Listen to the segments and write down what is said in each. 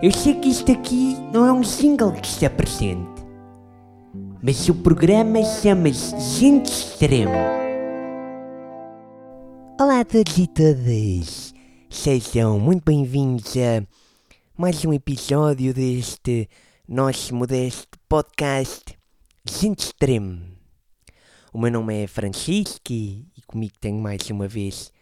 Eu sei que isto aqui não é um single que está presente, mas o programa chama-se Gente Extremo. Olá a todos e todas, sejam muito bem-vindos a mais um episódio deste nosso modesto podcast Gente Extremo. O meu nome é Francisco e, e comigo tenho mais uma vez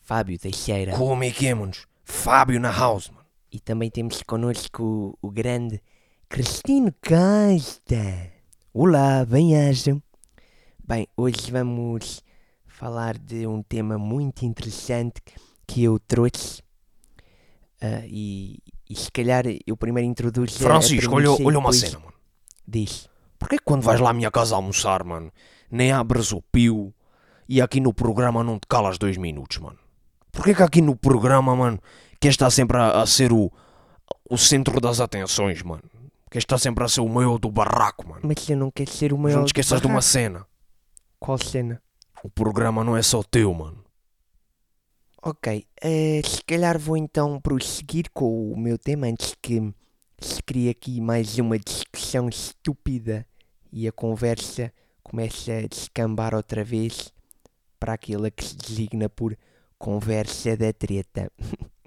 Fábio Teixeira. Como é que é? Fábio na house. E também temos connosco o, grande Cristino Costa. Olá, bem-ajam. Bem, hoje vamos falar de um tema muito interessante que eu trouxe. Ah, e, e se calhar eu primeiro introduzo. Francisco, olha, olha uma cena, mano. Diz. Porquê que quando vais lá à minha casa almoçar, mano, nem abres o pio e aqui no programa não te calas dois minutos, mano? Porquê que aqui no programa, mano, queres estar sempre a, a ser o, o centro das atenções, mano? Queres estar sempre a ser o maior do barraco, mano? Mas eu não quero ser o Mas maior. não te esqueças de uma cena. Qual cena? O programa não é só teu, mano. Ok, eh, se calhar vou então prosseguir com o meu tema antes que se crie aqui mais uma discussão estúpida e a conversa comece a descambar outra vez para aquilo que se designa por conversa da treta.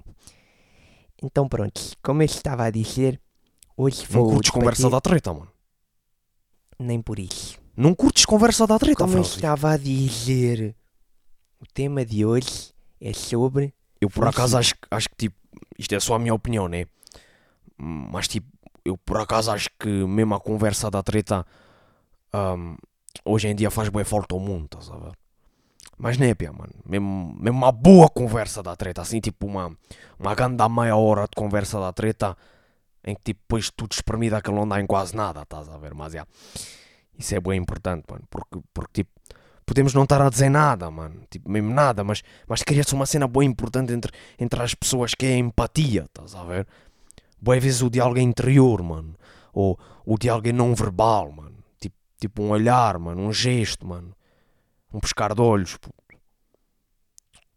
então pronto, como eu estava a dizer, hoje Não vou curtes conversa da treta, mano. nem por isso. Não curtes conversa da treta, Como eu Francisco. estava a dizer, o tema de hoje é sobre Eu por acaso acho, que- acho que tipo, isto é só a minha opinião, né? Mas tipo, eu por acaso acho que mesmo a conversa da treta ahm, hoje em dia faz bem falta ao mundo, estás a ver? Mas não é, pia, mano. Mesmo, mesmo uma boa conversa da treta, assim, tipo uma, uma grande meia hora de conversa da treta em que tipo, depois tudo espremido aquilo não dá em quase nada, estás a ver? Mas já, isso é bem importante, mano, porque, porque tipo, podemos não estar a dizer nada, mano, tipo, mesmo nada, mas, mas cria-se uma cena bem importante entre, entre as pessoas que é a empatia, estás a ver? Boas vezes o diálogo é interior, mano, ou o diálogo é não verbal, mano, tipo, tipo um olhar, mano, um gesto, mano, um pescar de olhos, puto.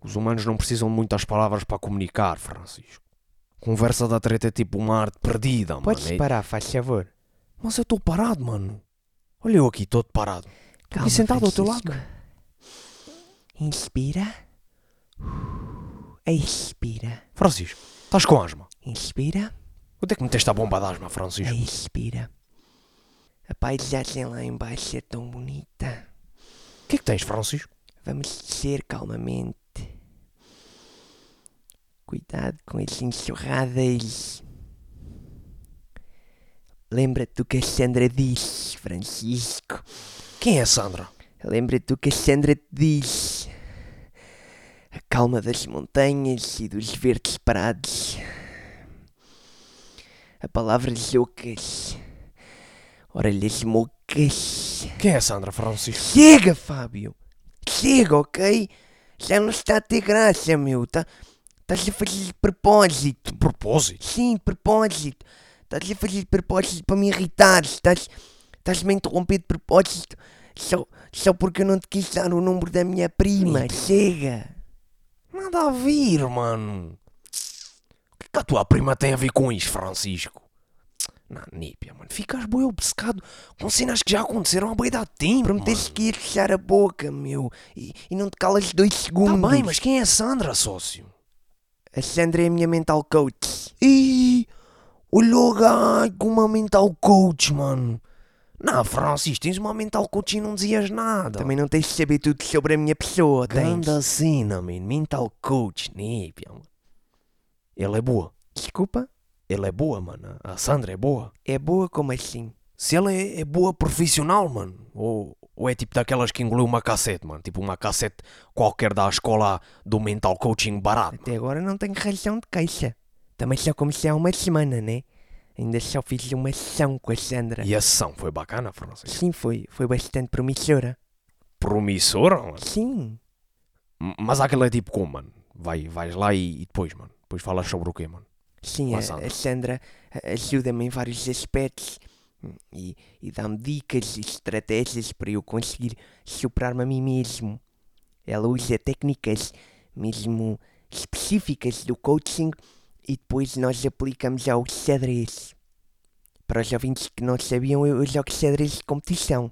Os humanos não precisam de muitas palavras para comunicar, Francisco. Conversa da treta é tipo uma arte perdida, mano. Podes é- parar, faz favor. Mas eu estou parado, mano. Olha eu aqui, todo parado. Estou Calma, aqui sentado ao teu lado. Francisco. Inspira. Expira. Francisco, estás com asma? Inspira. Onde é que meteste a bomba de asma, Francisco? Expira. A paisagem lá embaixo é tão bonita. O que é que tens, Francisco? Vamos descer calmamente. Cuidado com as enxurradas. Lembra-te do que a Sandra disse, Francisco. Quem é a Sandra? Lembra-te do que a Sandra te diz. A calma das montanhas e dos verdes prados. A palavras loucas. Orelhas mocas. Quem é a Sandra, Francisco? Chega, Fábio. Chega, ok? Já não está a ter graça, meu. Tá, estás a fazer de propósito. De propósito? Sim, de propósito. Estás a fazer de propósito para me irritar. Estás, estás-me a interromper de propósito só, só porque eu não te quis dar o número da minha prima. Chega. Nada a ver, mano. O que é que a tua prima tem a ver com isto, Francisco? Não, nípia, mano. Ficas boi obcecado com cenas que já aconteceram há boi da tempo, Prometeste que ias fechar a boca, meu. E, e não te calas dois segundos. Tá bem, mas quem é a Sandra, sócio? A Sandra é a minha mental coach. Ih, olha o gajo com uma mental coach, mano. Não, Francisco, tens uma mental coach e não dizias nada. Também não tens de saber tudo sobre a minha pessoa, tens? Grande cena, man. Mental coach, nípia, mano. Ela é boa. Desculpa? Ela é boa, mano. A Sandra é boa. É boa como assim? Se ela é, é boa profissional, mano. Ou, ou é tipo daquelas que engoliu uma cassete, mano. Tipo uma cassete qualquer da escola do mental coaching barato. Até agora não tenho razão de queixa. Também só comecei há uma semana, né? Ainda só fiz uma sessão com a Sandra. E a sessão foi bacana, Francisco. Sim, foi. Foi bastante promissora. Promissora, mano. Sim. Mas aquela é tipo como, mano? Vai, vais lá e, e depois, mano. Depois falas sobre o quê, mano? Sim, a, a Sandra. ajuda-me em vários aspectos hum, e, e dá-me dicas e estratégias para eu conseguir superar-me a mim mesmo. Ela usa técnicas mesmo específicas do coaching e depois nós aplicamos ao xadrez. Para os ouvintes que não sabiam, eu jogo xadrez de competição.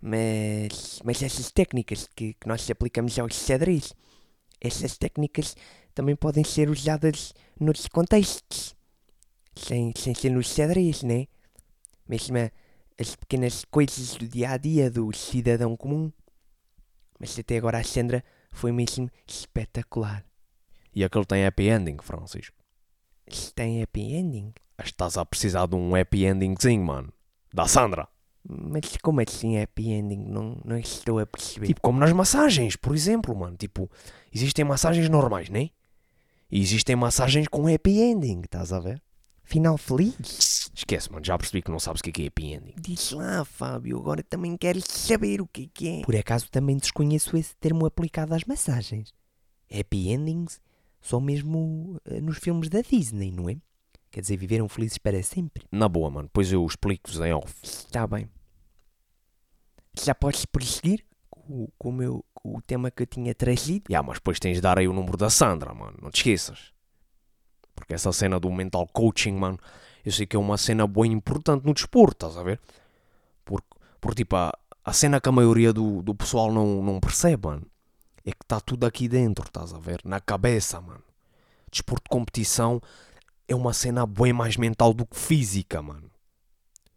Mas, mas essas técnicas que, que nós aplicamos ao xadrez, essas técnicas também podem ser usadas noutros contextos. Sem, sem ser no xadrez, né? Mesmo as pequenas coisas do dia a dia do cidadão comum. Mas até agora a Sandra foi mesmo espetacular. E aquele tem happy ending, Francisco. Se tem happy ending? Estás a precisar de um happy endingzinho, mano. Da Sandra. Mas como assim happy ending? Não, não estou a perceber. Tipo, como nas massagens, por exemplo, mano. Tipo, existem massagens normais, né? E existem massagens com happy ending, estás a ver? final feliz? Esquece, mano. Já percebi que não sabes o que é, que é happy ending. Diz lá, Fábio, agora também quero saber o que é que é. Por acaso também desconheço esse termo aplicado às massagens. Happy endings só mesmo eh, nos filmes da Disney, não é? Quer dizer, viveram felizes para sempre. Na boa, mano. Depois eu explico-vos em off. Está bem. Já podes prosseguir com, com o, meu, o tema que eu tinha trazido? Ya, mas depois tens de dar aí o número da Sandra, mano. Não te esqueças. Porque essa cena do mental coaching, mano, eu sei que é uma cena bem importante no desporto, estás a ver? Porque, porque tipo, a, a cena que a maioria do, do pessoal não, não percebe, mano, é que está tudo aqui dentro, estás a ver? Na cabeça, mano. Desporto de competição é uma cena bem mais mental do que física, mano.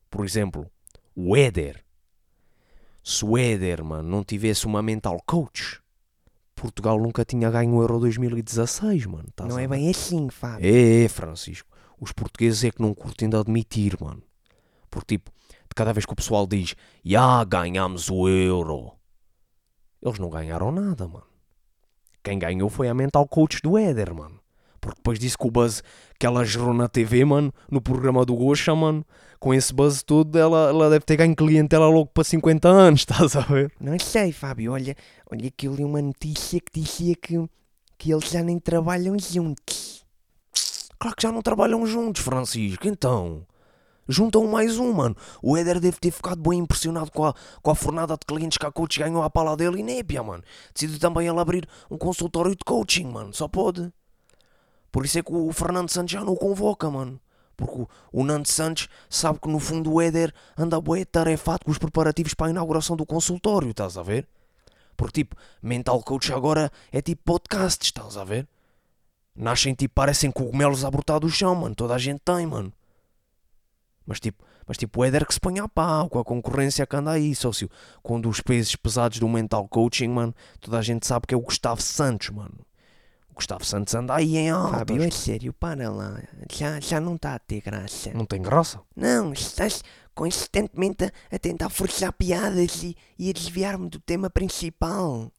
Por exemplo, o Éder. Se o Éder, mano, não tivesse uma mental coach, Portugal nunca tinha ganho o Euro 2016, mano. não é bem assim, Fábio. É, é, Francisco. Os portugueses é que não curtem de admitir, mano. Porque, tipo, de cada vez que o pessoal diz, já ganhamos o Euro, eles não ganharam nada, mano. Quem ganhou foi a mental coach do Éder, mano. Porque depois disse que o buzz que ela gerou na TV, mano, no programa do Gosha, mano, com esse buzz todo, ela, ela deve ter ganho clientela logo para 50 anos, estás a ver? Não sei, Fábio. Olha, olha que eu li uma notícia que dizia que, que eles já nem trabalham juntos. Claro que já não trabalham juntos, Francisco. Então, juntam mais um, mano. O Éder deve ter ficado bem impressionado com a, com a fornada de clientes que a coach ganhou à pala dele e népia, mano. Decidiu também ele abrir um consultório de coaching, mano. Só pode. Por isso é que o Fernando Santos já não o convoca, mano. Porque o, Nando Santos sabe que no fundo o Éder anda bué tarefado com os preparativos para a inauguração do consultório, estás a ver? Porque tipo, mental coach agora é tipo podcast, estás a ver? Nascem tipo, parecem cogumelos a brotar do chão, mano. Toda a gente tem, mano. Mas tipo, mas tipo, o Éder que se põe a pau com a concorrência que anda aí, sócio. Quando os pesos pesados do mental coaching, mano, toda a gente sabe que é o Gustavo Santos, mano. Gustavo Santos anda aí em Fábio, é sério, para lá. Já, já não está a ter graça. Não tem graça? Não, estás consistentemente a, a tentar forçar piadas e, e a desviar-me do tema principal.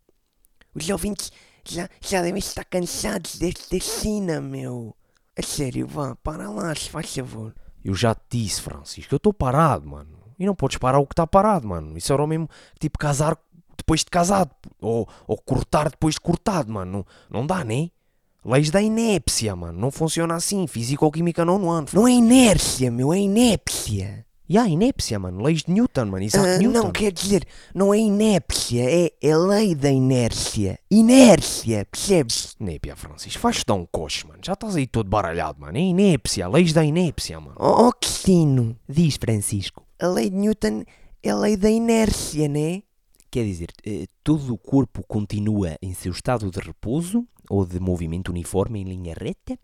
Os ouvintes já, já devem estar cansados desta cena, meu. A sério, vá, para lá, se faz favor. Eu já te disse, Francisco, eu estou parado, mano. E não podes parar o que está parado, mano. Isso era o mesmo tipo casar depois de casado. Ou, ou cortar depois de cortado, mano. Não, não dá, né? Leis da inépcia, mano. Não funciona assim. Físico-química não ano. Não é inércia, meu, é inépcia. E há inépcia, mano. Leis de Newton, mano. Isaac Ah, Newton. não, quer dizer, não é inépcia, é, é lei da inércia. Inércia, percebes? Inépcia, Francisco. Faz-te dar um coche, mano. Já estás aí todo baralhado, mano. É inépcia. Leis da inépcia, mano. Oh, oh Cristino, Diz Francisco. a lei de Newton é a lei da inércia, né? Quer dizer, eh, todo o corpo continua em seu estado de repouso ou de movimento uniforme em linha reta,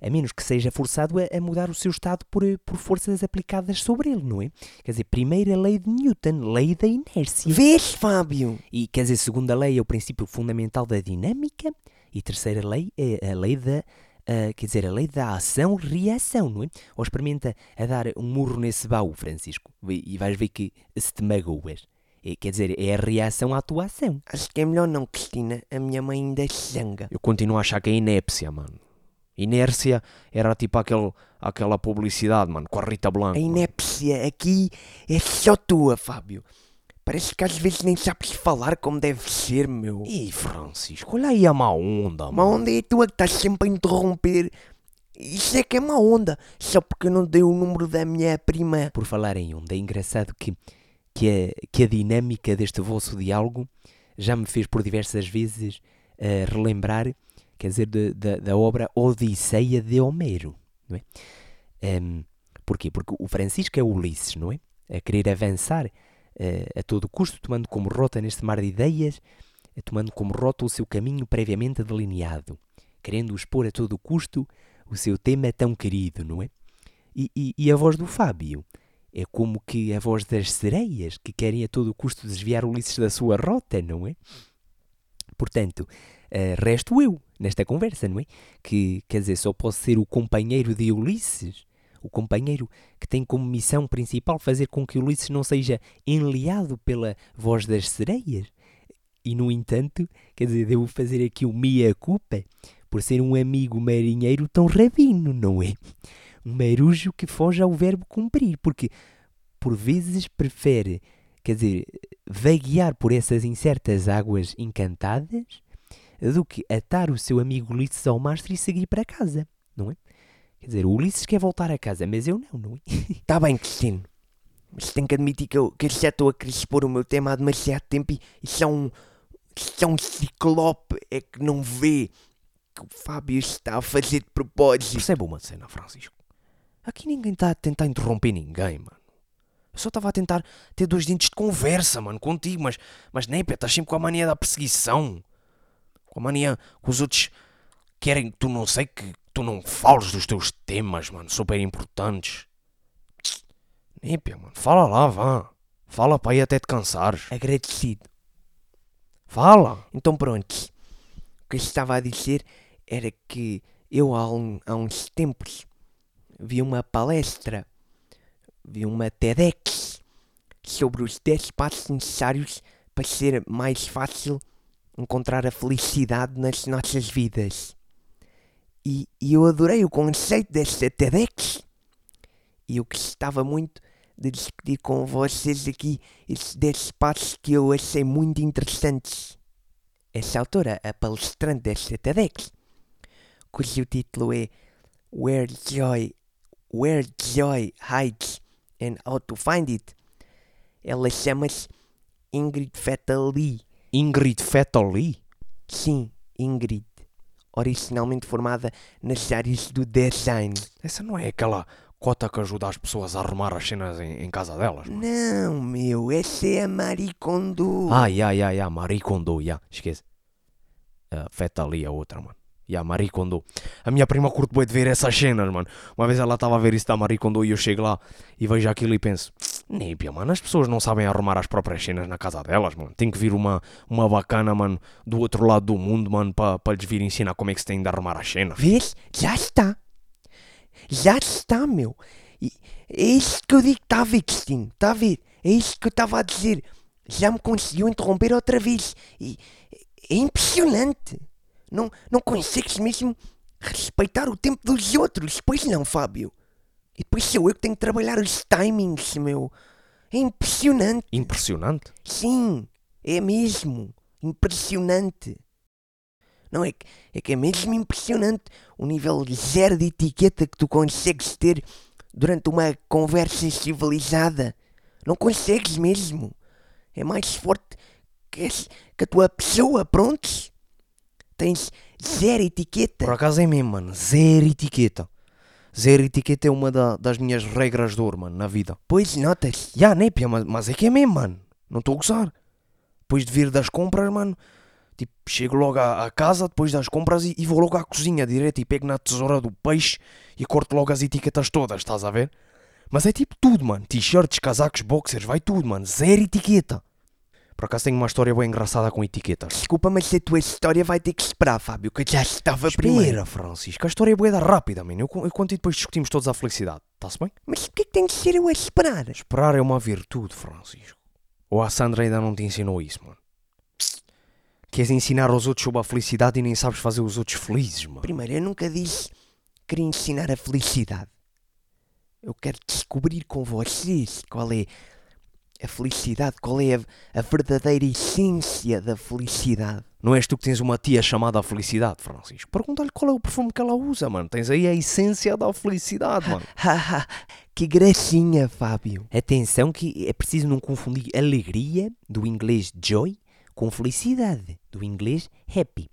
a menos que seja forçado a, mudar o seu estado por, eh, por forças aplicadas sobre ele, não é? Quer dizer, primeira lei de Newton, lei da inércia. Vês, Fábio? E quer dizer, segunda lei é o princípio fundamental da dinâmica e terceira lei é a lei da ah, quer dizer, a lei da ação-reação, não é? Ou experimenta a dar um murro nesse baú, Francisco, e vais ver que se te magoas. É, quer dizer, é a reação à tua ação. Acho que é melhor não, Cristina. A minha mãe ainda se zanga. Eu continuo a achar que é inépcia, mano. Inércia era tipo aquele, aquela publicidade, mano, com a Rita Blanco. A mano. inépcia aqui é só tua, Fábio. Parece que às vezes nem sabes falar como deve ser, meu. Ih, Francisco, olha aí a má onda, mano. onda é tua que estás sempre a interromper. Isso é que é uma onda. Só porque eu não dei o número da minha prima. Por falar em onda, é engraçado que, que, a, que a dinâmica deste vosso diálogo já me fez por diversas vezes ah, relembrar quer dizer, de- da, da obra Odisseia de Homero, não é? Ehm, porquê? Porque o Francisco é o Ulisses, não é? A querer avançar eh, a todo custo, tomando como rota neste mar de ideias, eh, tomando como rota o seu caminho previamente delineado, querendo expor a todo custo o seu tema tão querido, não é? E, e- e a voz do Fábio é como que a voz das sereias que querem a todo custo desviar Ulisses da sua rota, não é? Portanto, eh, resto eu nesta conversa, não é? Que, quer dizer, só posso ser o companheiro de Ulisses, o companheiro que tem como missão principal fazer com que Ulisses não seja enleado pela voz das sereias. E, no entanto, quer dizer, devo fazer aqui o meia culpa por ser um amigo marinheiro tão rabino, não é? Um marujo que foge ao verbo cumprir, porque por vezes prefere, quer dizer, vaguear por essas incertas águas encantadas do que atar o seu amigo Ulisses ao mastro e seguir para casa, não é? Quer dizer, o Ulisses quer voltar a casa, mas eu não, não é? Tá bem, Cristino. Mas tenho que admitir que eu, que eu já estou a querer expor o meu tema há demasiado tempo e, e só um, só um ciclope é que não vê que o Fábio está a fazer de propósito. Percebe uma cena, Francisco? Aqui ninguém está a tentar interromper ninguém, mano. Eu só estava a tentar ter dois dentes de conversa, mano, contigo, mas, mas nem, pé, estás sempre com a mania da perseguição. Com a mania que os outros querem que tu não sei, que tu não fales dos teus temas, mano, super importantes. Nem, pé, mano, fala lá, vá. Fala para aí até te cansares. Agradecido. Fala. Então pronto. O que eu estava a dizer era que eu há, um- há uns tempos vi uma palestra, vi uma TEDx sobre os 10 passos necessários para ser mais fácil encontrar a felicidade nas nossas vidas. E, e eu adorei o conceito desta TEDx e eu gostava muito de discutir com vocês aqui esses 10 passos que eu achei muito interessantes. Essa autora, a palestrante desta TEDx, cujo título é Where Joy, Where Joy Hides and How to Find It, ela chama-se Ingrid Fetali. Ingrid Fetali? Sim, Ingrid. Originalmente formada nas áreas do design. Essa não é aquela cota que ajuda as pessoas a arrumar as cenas em, em casa delas, mano? Não, meu, essa é a Marie Kondo. Ah, ya, ya, ya, Marie Kondo, ya, esquece. Uh, Feta ali a outra, mano. Ya, Marie Kondo. A minha prima curte bem de ver essas cenas, mano. Uma vez ela estava a ver isso da Marie Kondo e eu chego lá e vejo aquilo e penso: Népia, mano, as pessoas não sabem arrumar as próprias cenas na casa delas, mano. Tem que vir uma, uma bacana, mano, do outro lado do mundo, mano, para pa lhes vir ensinar como é que se tem de arrumar as cenas. Vês? Já está. Já está, meu. E é isso que eu digo, está a ver, Cristina? Está a ver? É isso que eu estava a dizer. Já me conseguiu interromper outra vez. E é impressionante. Não, não consegues mesmo respeitar o tempo dos outros. Pois não, Fábio. E depois sou eu que tenho que trabalhar os timings, meu. É impressionante. Impressionante. Sim, é mesmo. Impressionante. Não é que, é que é mesmo impressionante o nível zero de etiqueta que tu consegues ter durante uma conversa civilizada. Não consegues mesmo. É mais forte que, esse- que a tua pessoa, prontos? Tens zero etiqueta. Por acaso é mesmo, mano. Zero etiqueta. Zero etiqueta é uma da- das minhas regras de ouro, mano, na vida. Pois notas. Ya, népia, mas, mas é que é mesmo, mano. Não estou a gozar. Depois de vir das compras, mano, tipo, chego logo à, à casa depois das compras e, e vou logo à cozinha direto e pego na tesoura do peixe e corto logo as etiquetas todas, estás a ver? Mas é tipo tudo, mano. T-shirts, casacos, boxers, vai tudo, mano. Zero etiqueta. Por acaso tenho uma história bem engraçada com etiquetas. Desculpa, mas a tua história vai ter que esperar, Fábio, que eu já estava primeiro. Espera, Francisco, a história é boeda rápida, mano. Eu, eu conto e depois discutimos todos a felicidade. Está-se bem? Mas porquê que tem que ser eu a esperar? Esperar é uma virtude, Francisco. Ou a Sandra ainda não te ensinou isso, mano? Queres ensinar aos outros sobre a felicidade e nem sabes fazer os outros felizes, mano? Primeiro, eu nunca disse que queria ensinar a felicidade. Eu quero descobrir com vocês qual é a felicidade, qual é a, a verdadeira essência da felicidade. Não és tu que tens uma tia chamada Felicidade, Francisco? Pergunta-lhe qual é o perfume que ela usa, mano. Tens aí a essência da felicidade, mano. Que gracinha, Fábio. Atenção que é preciso não confundir alegria, do inglês joy, com felicidade, do inglês happy.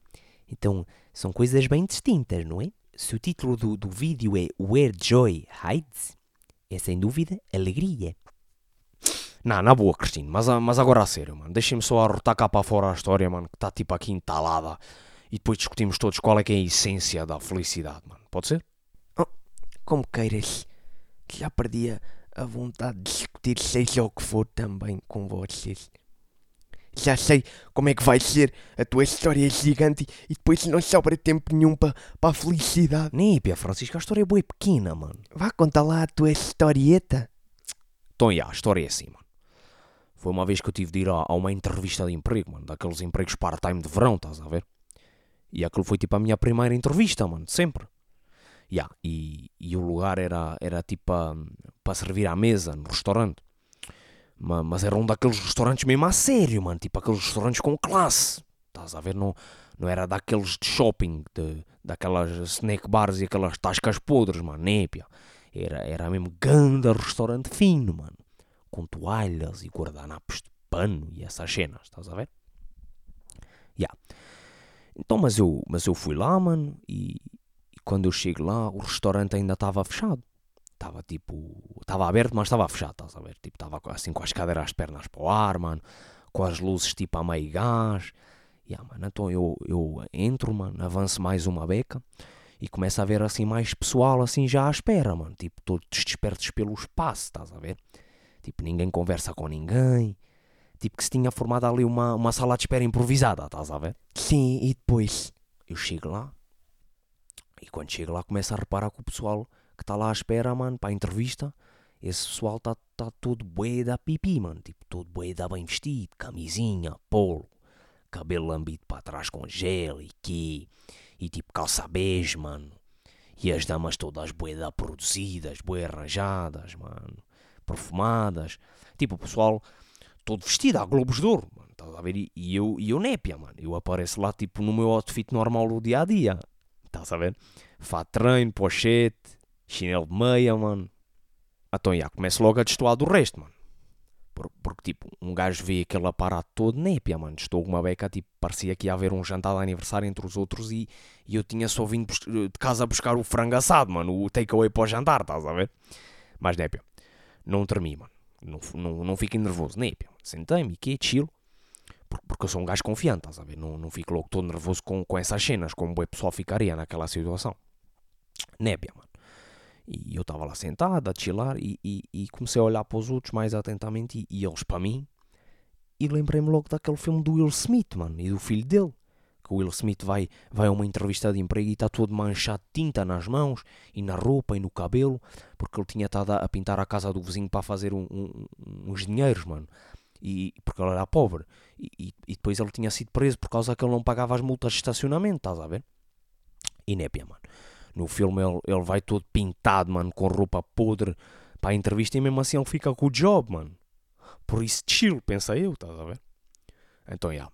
Então, São coisas bem distintas, não é? Se o título do, do vídeo é Where Joy Hides, é sem dúvida alegria. Não, na boa, Cristino, mas, mas agora a sério, mano. Deixem-me só arrotar cá para fora a história, mano, que está tipo aqui entalada. E depois discutimos todos qual é que é a essência da felicidade, mano. Pode ser? Como queiras. Já perdi a- vontade de discutir seja o que for também com vocês. Já sei como é que vai ser a tua história gigante e depois não sobra tempo nenhum para a felicidade. Népia, Francisco, a história é boa e pequena, mano. Vá contar lá a tua historieta. Então, já, a história é assim, mano. Foi uma vez que eu tive de ir a, a uma entrevista de emprego, mano. Daqueles empregos part-time de verão, estás a ver? E aquilo foi tipo a minha primeira entrevista, mano. Sempre. Ya, e, e o lugar era, era tipo para servir à mesa, no restaurante. Ma- Mas era um daqueles restaurantes mesmo a sério, mano. Tipo aqueles restaurantes com classe. Estás a ver? Não, não era daqueles de shopping, de, daquelas snack bars e aquelas tascas podres, mano. Népia. Era, era mesmo grande restaurante fino, mano. Com toalhas e guardanapos de pano e essas cenas, estás a ver? Ya. Então, mas eu, mas eu fui lá, mano, e, e quando eu chego lá, o restaurante ainda estava fechado. Estava tipo. Estava aberto, mas estava fechado, estás a ver? Tipo, estava assim com as cadeiras as pernas para o ar, mano. Com as luzes tipo a meio gás. Ya, mano, então eu, eu entro, mano, avanço mais uma beca e começo a ver assim mais pessoal assim já à espera, mano. Tipo, todos despertos pelo espaço, estás a ver? Tipo, ninguém conversa com ninguém. Tipo, que se tinha formado ali uma, uma sala de espera improvisada, estás a ver? Sim, e depois? Eu chego lá e quando chego lá começo a reparar que o pessoal que está lá à espera, mano, para a entrevista, esse pessoal está tá todo bué da pipi, mano. Tipo, todo bué da bem vestido, camisinha, polo, cabelo lambido para trás com gel e que e tipo calça bege, mano. E as damas todas bué da produzidas, bué arranjadas, mano. Perfumadas. Tipo, o pessoal todo vestido a globos de ouro, mano. Estás a ver? E, eu, e eu népia, mano. Eu apareço lá, tipo, no meu outfit normal do dia a dia. Estás a ver? Fato treino, pochete, chinelo de meia, mano. Então, já, começo logo a destoar do resto, mano. Por- Porque, tipo, um gajo vê aquele aparato todo népia, mano. Estou com uma beca, tipo, parecia que ia haver um jantar de aniversário entre os outros e, e eu tinha só vindo bus- de casa buscar o frango assado, mano. O takeaway para o jantar, estás a ver? Mas, népia, não tremi. Não, não, não fiquem nervoso, népia. Sentei-me, que chill. Por- Porque eu sou um gajo confiante, estás a ver? Não, não fico logo todo nervoso com, com essas cenas, como o pessoal ficaria naquela situação. Népia, mano. E eu estava lá sentado, a chilar, e, e, e comecei a olhar para os outros mais atentamente, e, e eles para mim. E lembrei-me logo daquele filme do Will Smith, mano, e do filho dele. Que o Will Smith vai, vai a uma entrevista de emprego e está todo manchado de tinta nas mãos, e na roupa, e no cabelo, porque ele tinha estado a, pintar a casa do vizinho para fazer um- um- uns dinheiros, mano. E, porque ele era pobre. E, e, depois ele tinha sido preso por causa que ele não pagava as multas de estacionamento, estás a ver? E népia, mano. No filme ele, ele vai todo pintado, mano, com roupa podre para a entrevista e mesmo assim ele fica com o job, mano. Por isso, chill, pensa eu, estás a ver? Então, já.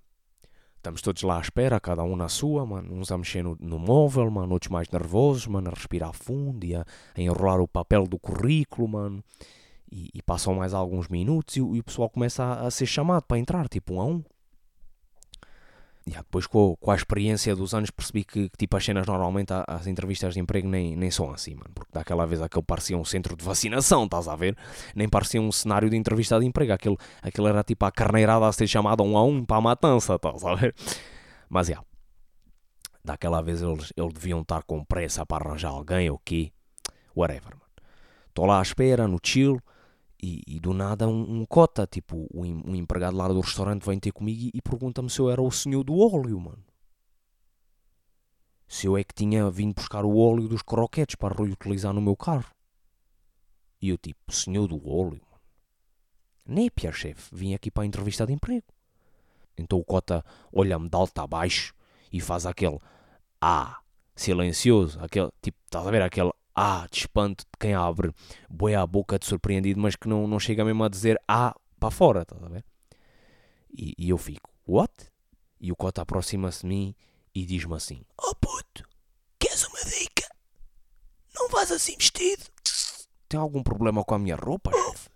Estamos todos lá à espera, cada um na sua, mano. Uns a mexer no, no móvel, mano. Outros mais nervosos, mano. A respirar fundo e a, a enrolar o papel do currículo, mano. E, e passam mais alguns minutos e, o- e o pessoal começa a, a ser chamado para entrar, tipo um a um. E ah, depois, com, com a experiência dos anos, percebi que, que, tipo, as cenas normalmente, as entrevistas de emprego nem, nem são assim, mano. Porque daquela vez aquele parecia um centro de vacinação, estás a ver? Nem parecia um cenário de entrevista de emprego. Aquele, aquele era tipo a carneirada a ser chamada um a um para a matança, estás a ver? Mas, já. Daquela vez eles, eles deviam estar com pressa para arranjar alguém ou quê. Whatever, mano. Estou lá à espera, no chill. E, e do nada um, um cota, tipo, um, um empregado lá do restaurante vem ter comigo e, e pergunta-me se eu era o senhor do óleo, mano. Se eu é que tinha vindo buscar o óleo dos croquetes para reutilizar no meu carro. E eu tipo, senhor do óleo, mano. Népia, chefe, vim aqui para a entrevista de emprego. Então o cota olha-me de alto a baixo e faz aquele ah, silencioso, aquele, tipo, estás a ver, aquele ah, de espanto de quem abre bué a boca de surpreendido, mas que não, não chega mesmo a dizer ah para fora, estás a ver? E, e eu fico, what? E o cota aproxima-se de mim e diz-me assim: Oh puto, queres uma dica? Não vás assim vestido. Tem algum problema com a minha roupa, chefe?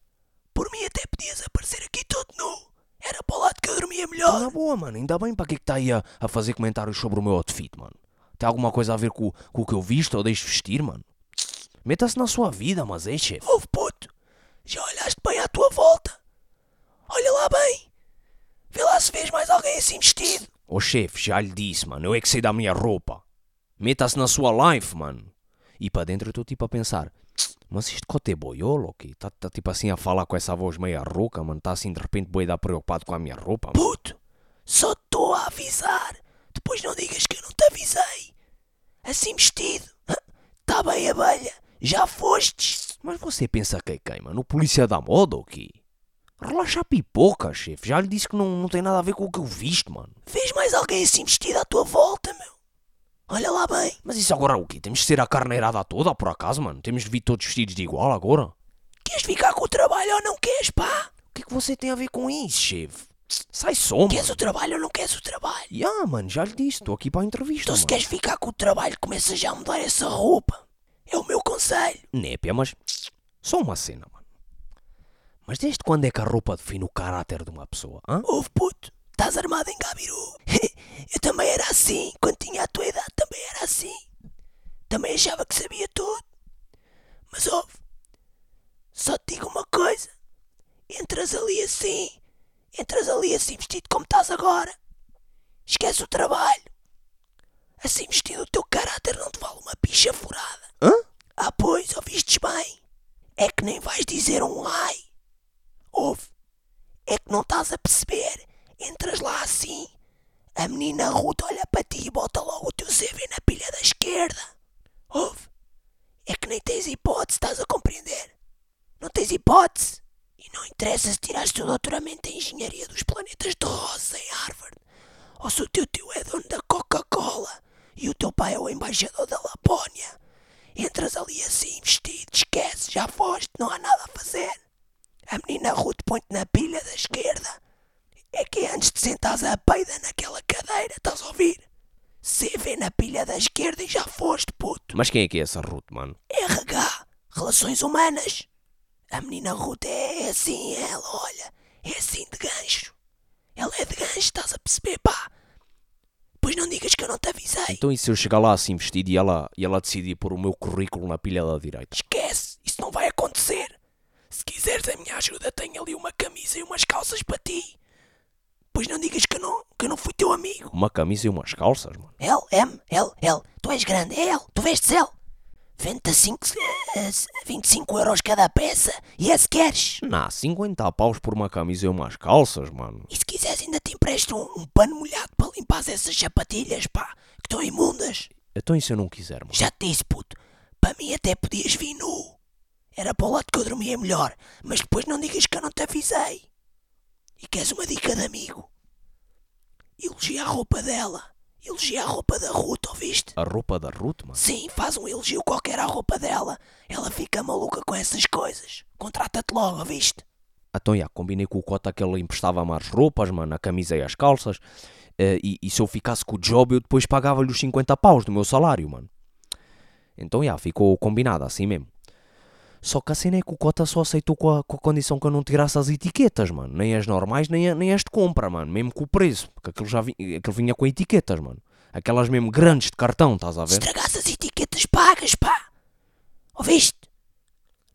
Por mim até podias aparecer aqui todo nu. Era para o lado que eu dormia Tá melhor. na boa, mano. Ainda bem para que é que está aí a, a fazer comentários sobre o meu outfit, mano. Tem alguma coisa a ver com, com o que eu visto ou deixo vestir, mano? Meta-se na sua vida, mas é, chefe. Ouve, puto, já olhaste bem à tua volta? Olha lá bem. Vê lá se vês mais alguém assim vestido. Ô chefe, já lhe disse, mano, eu é que sei da minha roupa. Meta-se na sua life, mano. E para dentro eu estou tipo a pensar, mas isto cote boiola, ok? Está tá, tipo assim a falar com essa voz meia rouca, mano. Está assim de repente boi dar preocupado com a minha roupa, mano. Puto, só estou a avisar. Depois não digas que eu não te avisei. Assim vestido. Tá bem, abelha. Já fostes. Mas você pensa que é quem, mano? O polícia da moda ou quê? Relaxa a pipoca, chefe. Já lhe disse que não, não tem nada a ver com o que eu visto, mano. Vês mais alguém assim vestido à tua volta, meu? Olha lá bem. Mas isso agora é o quê? Temos de ser a carneirada toda, por acaso, mano? Temos de vir todos vestidos de igual agora? Queres ficar com o trabalho ou não queres, pá? O que é que você tem a ver com isso, chefe? Sai só, mano. Queres o trabalho ou não queres o trabalho? Ya, mano, já lhe disse. Estou aqui para a entrevista, Então se mano. queres ficar com o trabalho, começa já a mudar essa roupa. É o meu conselho. Népia, mas só uma cena, mano. Mas desde quando é que a roupa define o caráter de uma pessoa, hã? Ouve, puto, estás armado em Gabiru. eu também era assim. Quando tinha a tua idade, também era assim. Também achava que sabia tudo. Mas ouve, só te digo uma coisa. Entras ali assim, entras ali assim vestido como estás agora. Esquece o trabalho. Assim vestido o teu caráter não te vale uma picha furada. Hã? Ah, pois, ouvistes bem. É que nem vais dizer um ai. Ouve, é que não estás a perceber. Entras lá assim, a menina Ruth olha para ti e bota logo o teu CV na pilha da esquerda. Ouve, é que nem tens hipótese, estás a compreender? Não tens hipótese. E não interessa se tiraste o doutoramento em Engenharia dos Planetas de Rosa em Harvard, ou se o teu tio é dono da Coca-Cola e o teu pai é o embaixador da Lapónia. Entras ali assim, vestido, esquece, já foste, não há nada a fazer. A menina Ruth põe-te na pilha da esquerda. É que antes de sentares a peida naquela cadeira, estás a ouvir? CV na pilha da esquerda e já foste, puto. Mas quem é que é essa Ruth, mano? RH, Relações Humanas. A menina Ruth é assim, ela, olha, é assim de gancho. Ela é de gancho, estás a perceber, pá? Pois não digas que eu não te avisei. Então e se eu chegar lá assim vestido e ela, e ela decidir pôr o meu currículo na pilha da direita? Esquece, isso não vai acontecer. Se quiseres a minha ajuda, tenho ali uma camisa e umas calças para ti. Pois não digas que eu não, que eu não fui teu amigo. Uma camisa e umas calças, mano. L, M, L, L. Tu és grande, é L. Tu vestes L. Vende-te a cinco- eh, 25 euros cada peça. E é se queres. Não, 50 paus por uma camisa e umas calças, mano. E se quiseres ainda te empresto um, um pano molhado para limpar essas sapatilhas, pá. Que estão imundas. Então e se eu não quiser, mano? Já te disse, puto. Para mim até podias vir nu. Era para o lado que eu dormia melhor. Mas depois não digas que eu não te avisei. E queres uma dica de amigo? Elogia a roupa dela. Elogia a roupa da Ruth, ouviste? A roupa da Ruth, mano. Sim, faz um elogio qualquer à roupa dela. Ela fica maluca com essas coisas. Contrata-te logo, ouviste? Então, já, combinei com o Cota que ele emprestava-me as roupas, mano, a camisa e as calças. eh, e, e se eu ficasse com o job, eu depois pagava-lhe os 50 paus do meu salário, mano. Então, já, ficou combinado assim mesmo. Só que a cena é que o Cota só aceitou com a, com a condição que eu não tirasse as etiquetas, mano. Nem as normais, nem, a- nem as de compra, mano. Mesmo com o preço. Porque aquilo, já vi, aquilo vinha com etiquetas, mano. Aquelas mesmo grandes de cartão, estás a ver? Estragaste as etiquetas pagas, pá. Ouviste?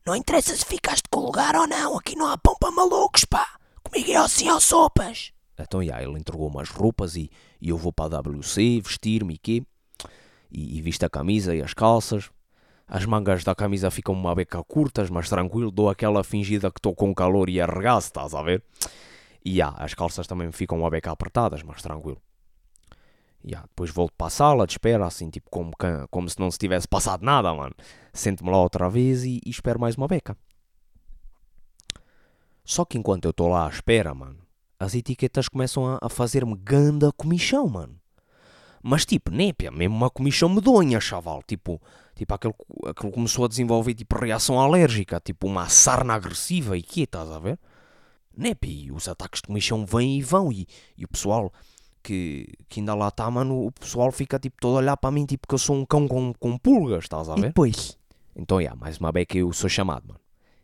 Não interessa se ficaste com o lugar ou não. Aqui não há pão para malucos, pá. Comigo é assim ao sopas. Então, já, ele entregou umas roupas e, e eu vou para a WC vestir-me e quê? E, e visto a camisa e as calças. As mangas da camisa ficam uma beca curtas, mas tranquilo, dou aquela fingida que estou com calor e arregaço, estás a ver? E já, as calças também ficam uma beca apertadas, mas tranquilo. Já, depois volto para a sala de espera, assim, tipo, como, como se não se tivesse passado nada, mano. Sento-me lá outra vez e, e espero mais uma beca. Só que enquanto eu estou lá à espera, mano, as etiquetas começam a, a fazer-me ganda comichão, mano. Mas tipo, népia, mesmo uma comichão medonha, chaval. Tipo, tipo aquele, aquele começou a desenvolver tipo reação alérgica, tipo uma sarna agressiva e que estás a ver? Népia, e os ataques de comichão vêm e vão e, e o pessoal que, que ainda lá está, mano, o pessoal fica tipo todo a olhar para mim, tipo que eu sou um cão com, com pulgas, estás a E ver? depois? Então, já, mais uma beca eu sou chamado, mano.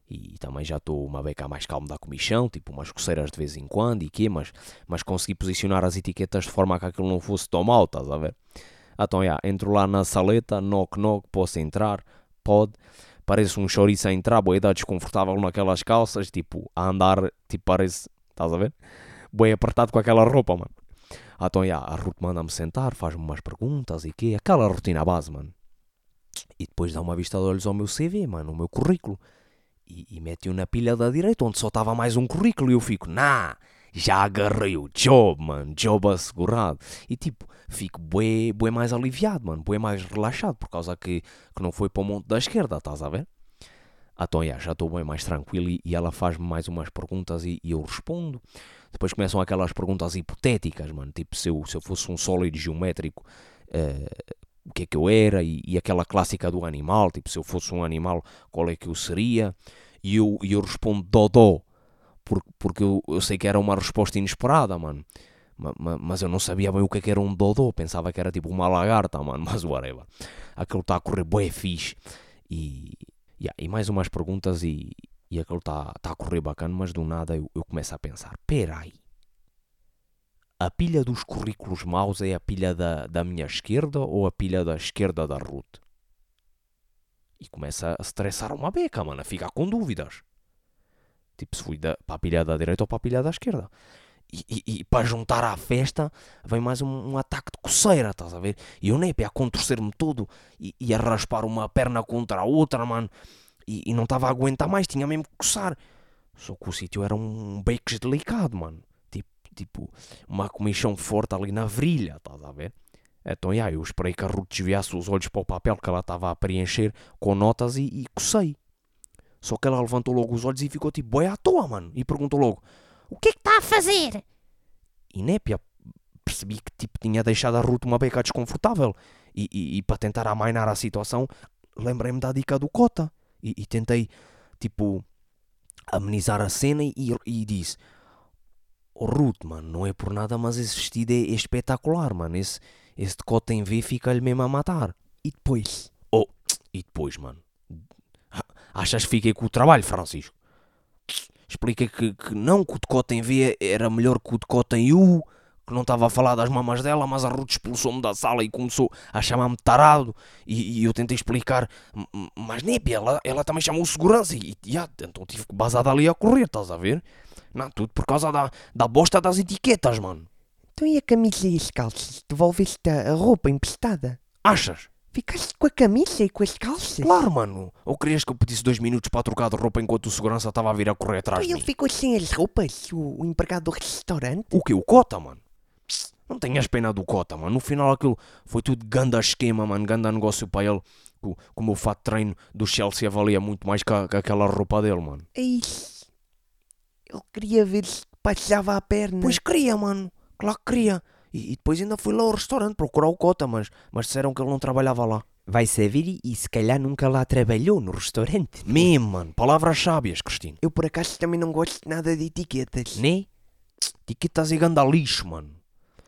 E também já estou uma beca mais calmo da comichão, tipo umas coceiras de vez em quando e quê, mas, mas consegui posicionar as etiquetas de forma a que aquilo não fosse tão mal, estás a ver? Então, já, entro lá na saleta, knock knock, posso entrar, pode. Parece um chouriço a entrar, boa idade desconfortável naquelas calças, tipo, a andar, tipo, parece, estás a ver? Bem apertado com aquela roupa, mano. Então, já, a Ruth manda-me sentar, faz-me umas perguntas e quê, aquela rotina base, mano. E depois dá uma vista de olhos ao meu CV, mano, o meu currículo. E, e mete-o na pilha da direita, onde só estava mais um currículo. E eu fico, nah, já agarrei o job, mano, job assegurado. E tipo, fico bué, bué mais aliviado, mano, bué mais relaxado, por causa que, que não foi para o monte da esquerda, estás a ver? Então, já estou bem mais tranquilo e, e ela faz-me mais umas perguntas e, e, eu respondo. Depois começam aquelas perguntas hipotéticas, mano, tipo, se eu, se eu fosse um sólido geométrico, uh, o que é que eu era? E, e, aquela clássica do animal, tipo, se eu fosse um animal, qual é que eu seria? E eu, eu respondo Dodó, porque, porque eu, eu sei que era uma resposta inesperada, mano. Mas eu não sabia bem o que, é que era um dodô, pensava que era tipo uma lagarta, mano, mas whatever. Aquilo está a correr bué fixe. E, yeah, e mais umas perguntas e, e aquilo está tá a correr bacana, mas do nada eu, eu começo a pensar, peraí, a pilha dos currículos maus é a pilha da, da minha esquerda ou a pilha da esquerda da Ruth? E começa a estressar uma beca, mano, a ficar com dúvidas. Tipo, se fui da, para a pilha da direita ou para a pilha da esquerda. E, e, e, para juntar à festa vem mais um, um, ataque de coceira, estás a ver? E eu nem a contorcer-me todo e, e, a raspar uma perna contra a outra, mano. E, e não estava a aguentar mais, tinha mesmo que coçar. Só que o sítio era um bacon delicado, mano. Tipo, tipo uma comichão forte ali na virilha, estás a ver? Então, yeah, eu esperei que a Ruth desviasse os olhos para o papel que ela estava a preencher com notas e, e cocei. Só que ela levantou logo os olhos e ficou tipo, boi à toa, mano. E perguntou logo, o que é que está a fazer? E népia, percebi que tipo tinha deixado a Ruth uma beca desconfortável. E, e, e para tentar amainar a situação, lembrei-me da dica do Cota. E, e, tentei, tipo, amenizar a cena e, e disse: Oh Ruth, mano, não é por nada, mas esse vestido é, espetacular, mano. Esse, esse de cota em V fica-lhe mesmo a matar. E depois? Oh, e depois, mano? Achas que fiquei com o trabalho, Francisco? Expliquei que, que não, que o decote em V era melhor que o decote em U, que não estava a falar das mamas dela, mas a Ruth expulsou-me da sala e começou a chamar-me tarado. E, e, eu tentei explicar, mas nem ela, ela também chamou segurança. E, e ah, então tive que basar dali a correr, estás a ver? Não, tudo por causa da, da bosta das etiquetas, mano. Então e a camisa e as calças? Devolveste a roupa emprestada? Achas? Ficaste com a camisa e com as calças? Claro, mano. Ou querias que eu pedisse dois minutos para trocar de roupa enquanto o segurança estava a vir a correr atrás e de mim? ele ficou sem as roupas, o, o empregado do restaurante? O que? O Cota, mano? Não tenhas pena do Cota, mano. No final aquilo foi tudo ganda esquema, mano. Ganda negócio para ele. Com, com o meu fato de treino do Chelsea valia muito mais que, a, que aquela roupa dele, mano. É isso. Ele queria ver se passava a perna. Pois queria, mano. Claro que queria. E, e, depois ainda fui lá ao restaurante procurar o Cota, mas, mas disseram que ele não trabalhava lá. Vai saber e se calhar nunca lá trabalhou no restaurante. Mesmo, mano. Palavras sábias, Cristina. Eu por acaso também não gosto nada de etiquetas. Né? Etiquetas e ganda lixo, mano.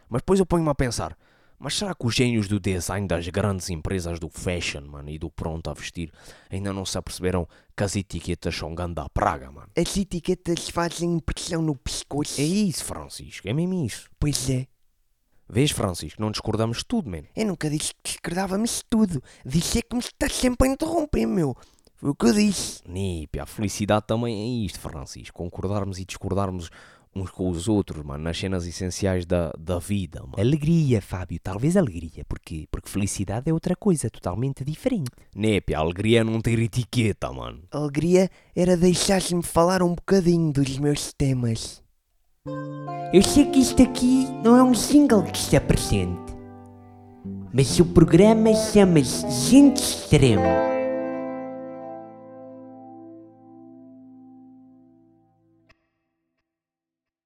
Mas depois eu ponho-me a pensar, mas será que os gênios do design das grandes empresas do fashion, mano, e do pronto a vestir, ainda não se aperceberam que as etiquetas são ganda praga, mano? As etiquetas fazem impressão no pescoço. É isso, Francisco, é mesmo isso. Pois é. Vês, Francisco, não discordamos de tudo, mano. Eu nunca disse que discordávamos de tudo. Disse é que me estás sempre a interromper, meu. Foi o que eu disse. Nípia, a felicidade também é isto, Francisco. Concordarmos e discordarmos uns com os outros, mano, nas cenas essenciais da, da vida, mano. Alegria, Fábio, talvez alegria, porque, porque felicidade é outra coisa totalmente diferente. Népia, alegria é não ter etiqueta, mano. Alegria era deixar-me falar um bocadinho dos meus temas. Eu sei que isto aqui não é um single que se apresente, mas o programa chama-se Gente Extremo.